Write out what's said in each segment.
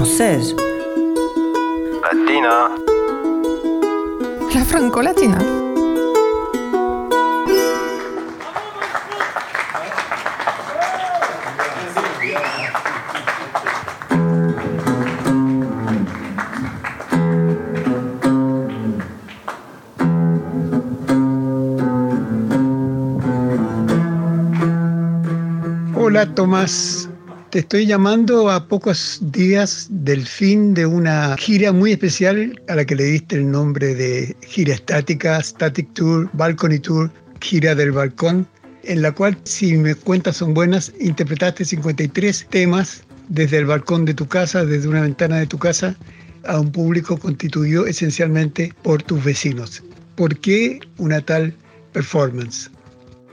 française. Latina. La franco-latina. Hola Tomás, te estoy llamando a pocos días del fin de una gira muy especial a la que le diste el nombre de gira estática, Static Tour, Balcony Tour, gira del balcón, en la cual, si me cuentas son buenas, interpretaste 53 temas desde el balcón de tu casa, desde una ventana de tu casa, a un público constituido esencialmente por tus vecinos. ¿Por qué una tal performance?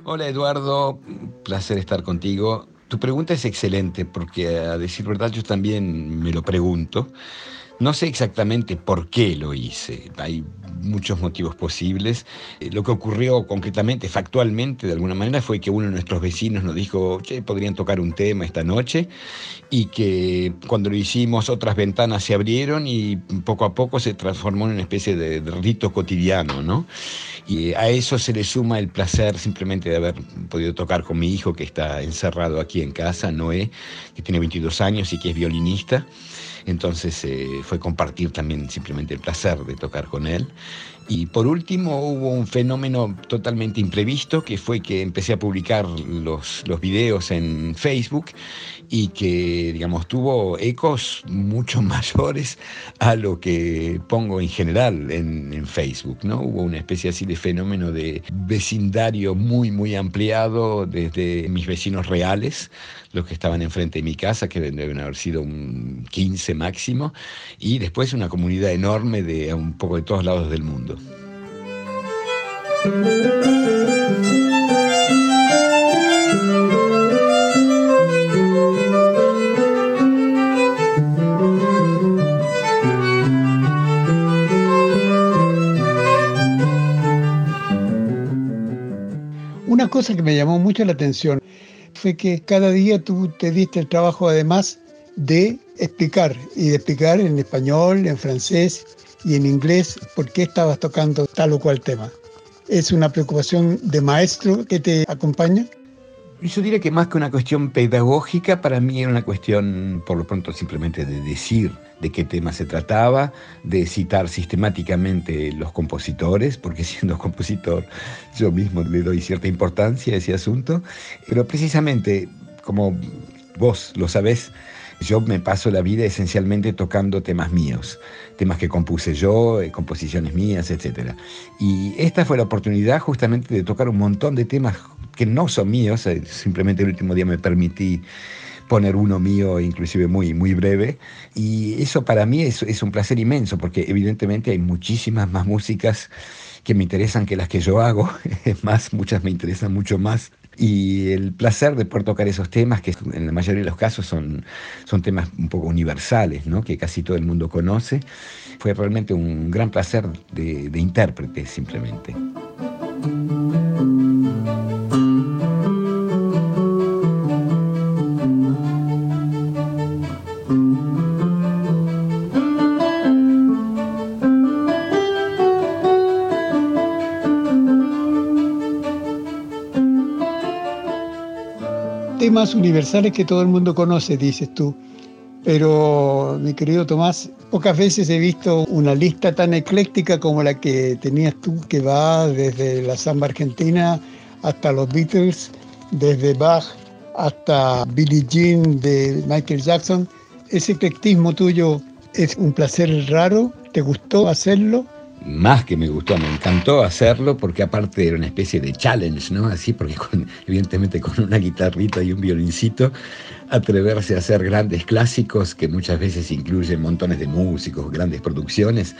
Hola Eduardo, placer estar contigo. Tu pregunta es excelente porque a decir verdad yo también me lo pregunto. No sé exactamente por qué lo hice. Hay muchos motivos posibles. Eh, lo que ocurrió concretamente, factualmente, de alguna manera, fue que uno de nuestros vecinos nos dijo, che, podrían tocar un tema esta noche, y que cuando lo hicimos otras ventanas se abrieron y poco a poco se transformó en una especie de, de rito cotidiano, ¿no? Y a eso se le suma el placer simplemente de haber podido tocar con mi hijo que está encerrado aquí en casa, Noé, que tiene 22 años y que es violinista. Entonces eh, fue compartir también simplemente el placer de tocar con él. Y por último hubo un fenómeno totalmente imprevisto que fue que empecé a publicar los, los videos en Facebook y que, digamos, tuvo ecos mucho mayores a lo que pongo en general en, en, Facebook, ¿no? Hubo una especie así de fenómeno de vecindario muy, muy ampliado desde mis vecinos reales, los que estaban enfrente de mi casa, que deben haber sido un 15 máximo, y después una comunidad enorme de un poco de todos lados del mundo. Una cosa que me llamó mucho la atención fue que cada día tú te diste el trabajo además de explicar y de explicar en español, en francés y en inglés por qué estabas tocando tal o cual tema. ¿Es una preocupación de maestro que te acompaña? Yo diría que más que una cuestión pedagógica, para mí era una cuestión, por lo pronto, simplemente de decir de qué tema se trataba, de citar sistemáticamente los compositores, porque siendo compositor yo mismo le doy cierta importancia a ese asunto, pero precisamente, como vos lo sabés, yo me paso la vida esencialmente tocando temas míos, temas que compuse yo, eh, composiciones mías, etc. Y esta fue la oportunidad justamente de tocar un montón de temas que no son míos, eh, simplemente el último día me permití poner uno mío, inclusive muy, muy breve. Y eso para mí es, es, un placer inmenso, porque evidentemente hay muchísimas más músicas que me interesan que las que yo hago. Es más, muchas me interesan mucho más. Y el placer de poder tocar esos temas, que en la mayoría de los casos son, son temas un poco universales, ¿no? que casi todo el mundo conoce, fue realmente un gran placer de, de intérprete simplemente. Temas universales que todo el mundo conoce, dices tú. Pero, mi querido Tomás, pocas veces he visto una lista tan ecléctica como la que tenías tú, que va desde la samba argentina hasta los Beatles, desde Bach hasta Billie Jean de Michael Jackson. Ese eclectismo tuyo es un placer raro, ¿te gustó hacerlo? Más que me gustó, me encantó hacerlo porque aparte era una especie de challenge, ¿no? Así, porque evidentemente con una guitarrita y un violincito, atreverse a hacer grandes clásicos que muchas veces incluyen montones de músicos, grandes producciones,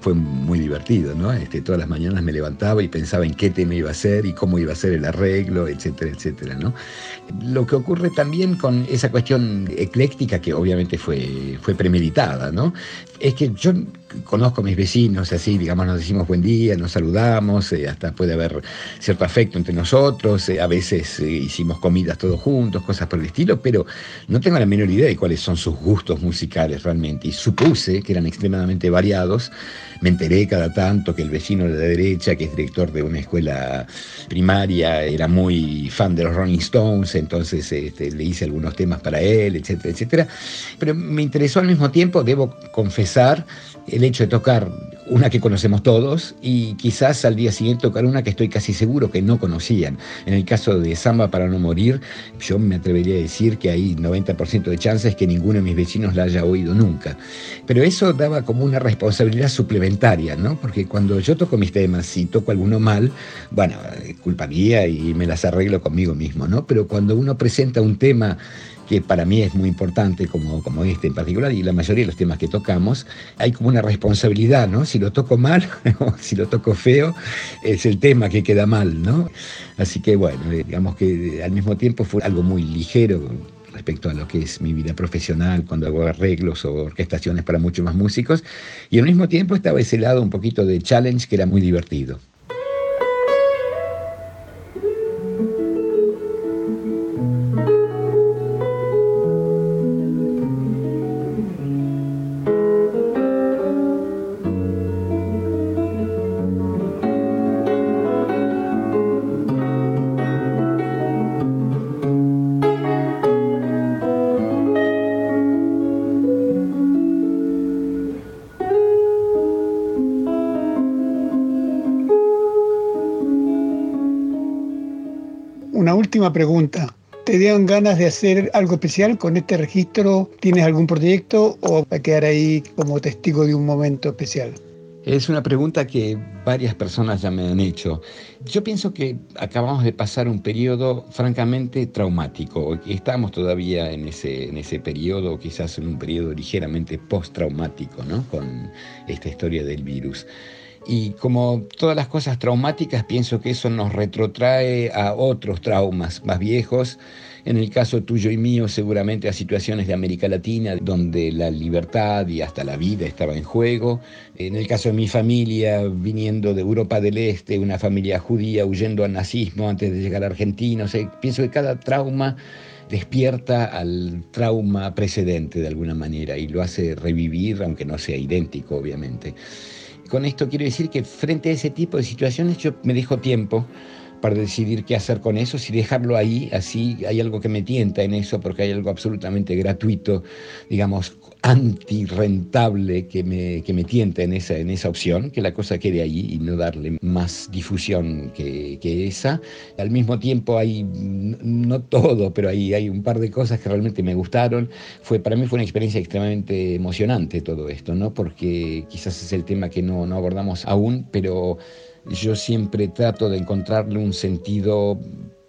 fue muy divertido, ¿no? Este, todas las mañanas me levantaba y pensaba en qué tema iba a hacer y cómo iba a ser el arreglo, etcétera, etcétera, ¿no? Lo que ocurre también con esa cuestión ecléctica, que obviamente fue, fue premeditada, ¿no? Es que yo conozco a mis vecinos, así, digamos, nos decimos buen día, nos saludamos, eh, hasta puede haber cierto afecto entre nosotros, eh, a veces eh, hicimos comidas todos juntos, cosas por el estilo, pero no tengo la menor idea de cuáles son sus gustos musicales realmente. Y supuse que eran extremadamente variados. Me enteré cada tanto que el vecino de la derecha, que es director de una escuela primaria, era muy fan de los Rolling Stones, entonces este, le hice algunos temas para él, etcétera, etcétera. Pero me interesó al mismo tiempo, debo confesar, el hecho de tocar una que conocemos todos y quizás al día siguiente tocar una que estoy casi seguro que no conocían. En el caso de Samba para no morir, yo me atrevería a decir que hay 90% de chances que ninguno de mis vecinos la haya oído nunca. Pero eso daba como una responsabilidad suplementaria, ¿no? Porque cuando yo toco mis temas y toco alguno mal, bueno, es culpa mía y me las arreglo conmigo mismo, ¿no? Pero cuando uno presenta un tema que para mí es muy importante, como, como este en particular, y la mayoría de los temas que tocamos, hay como una responsabilidad, ¿no? Si lo toco mal o si lo toco feo, es el tema que queda mal, ¿no? Así que bueno, eh, digamos que al mismo tiempo fue algo muy ligero respecto a lo que es mi vida profesional, cuando hago arreglos o orquestaciones para muchos más músicos, y al mismo tiempo estaba ese lado un poquito de challenge que era muy divertido. Última pregunta. ¿Te dieron ganas de hacer algo especial con este registro? ¿Tienes algún proyecto o va quedar ahí como testigo de un momento especial? Es una pregunta que varias personas ya me han hecho. Yo pienso que acabamos de pasar un periodo francamente traumático. Estamos todavía en ese, en ese periodo, quizás en un periodo ligeramente postraumático, ¿no? Con esta historia del virus. Y como todas las cosas traumáticas, pienso que eso nos retrotrae a otros traumas más viejos. En el caso tuyo y mío, seguramente a situaciones de América Latina, donde la libertad y hasta la vida estaba en juego. En el caso de mi familia, viniendo de Europa del Este, una familia judía huyendo al nazismo antes de llegar a Argentina. pienso que cada trauma despierta al trauma precedente de alguna manera y lo hace revivir, aunque no sea idéntico, obviamente. Con esto quiero decir que frente a ese tipo de situaciones yo me dejo tiempo para decidir qué hacer con eso, si dejarlo ahí, así hay algo que me tienta en eso, porque hay algo absolutamente gratuito, digamos, antirrentable que me, que me tienta en esa, en esa opción, que la cosa quede ahí y no darle más difusión que, que esa. Al mismo tiempo hay, no todo, pero hay, hay un par de cosas que realmente me gustaron. Fue, para mí fue una experiencia extremadamente emocionante todo esto, ¿no? porque quizás es el tema que no, no abordamos aún, pero yo siempre trato de encontrarle un sentido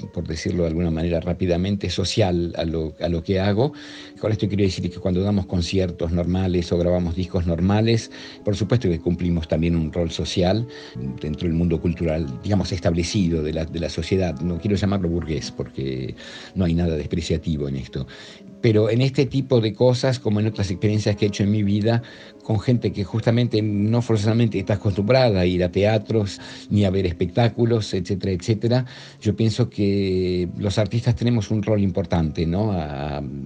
por decirlo de alguna manera rápidamente, social a lo, a lo que hago. Con esto quiero decir que cuando damos conciertos normales o grabamos discos normales, por supuesto que cumplimos también un rol social dentro del mundo cultural, digamos, establecido de la, de la sociedad. No quiero llamarlo burgués porque no hay nada despreciativo en esto. Pero en este tipo de cosas, como en otras experiencias que he hecho en mi vida, con gente que justamente no forzosamente está acostumbrada a ir a teatros ni a ver espectáculos, etcétera, etcétera, yo pienso que los artistas tenemos un rol importante ¿no?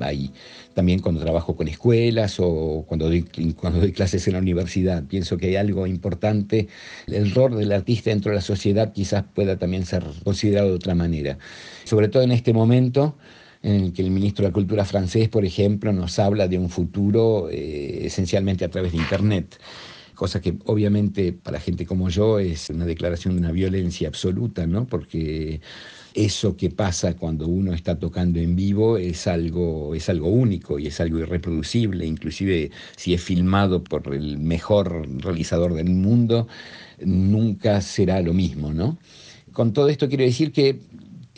ahí. También cuando trabajo con escuelas o cuando doy, cuando doy clases en la universidad, pienso que hay algo importante. El rol del artista dentro de la sociedad quizás pueda también ser considerado de otra manera. Sobre todo en este momento en el que el ministro de la Cultura francés, por ejemplo, nos habla de un futuro eh, esencialmente a través de Internet cosa que obviamente para gente como yo es una declaración de una violencia absoluta, ¿no? Porque eso que pasa cuando uno está tocando en vivo es algo, es algo único y es algo irreproducible, inclusive si es filmado por el mejor realizador del mundo, nunca será lo mismo, ¿no? Con todo esto quiero decir que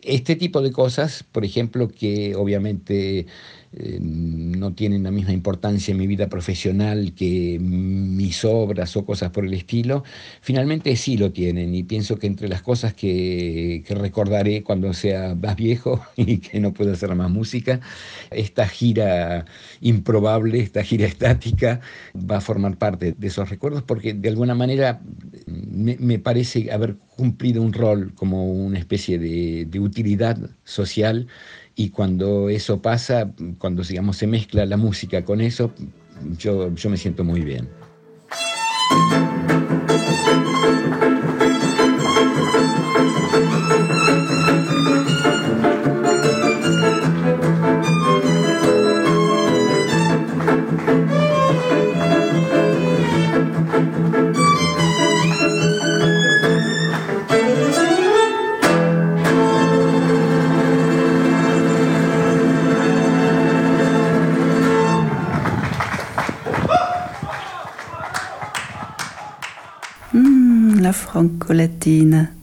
este tipo de cosas, por ejemplo, que obviamente eh, no tienen la misma importancia en mi vida profesional que mis obras o cosas por el estilo, finalmente sí lo tienen y pienso que entre las cosas que, que recordaré cuando sea más viejo y que no pueda hacer más música, esta gira improbable, esta gira estática, va a formar parte de esos recuerdos porque de alguna manera me, parece haber cumplido un rol como una especie de utilidad social y cuando eso pasa, cuando digamos, se mezcla la música con eso, yo, yo me siento muy bien. con Colettine.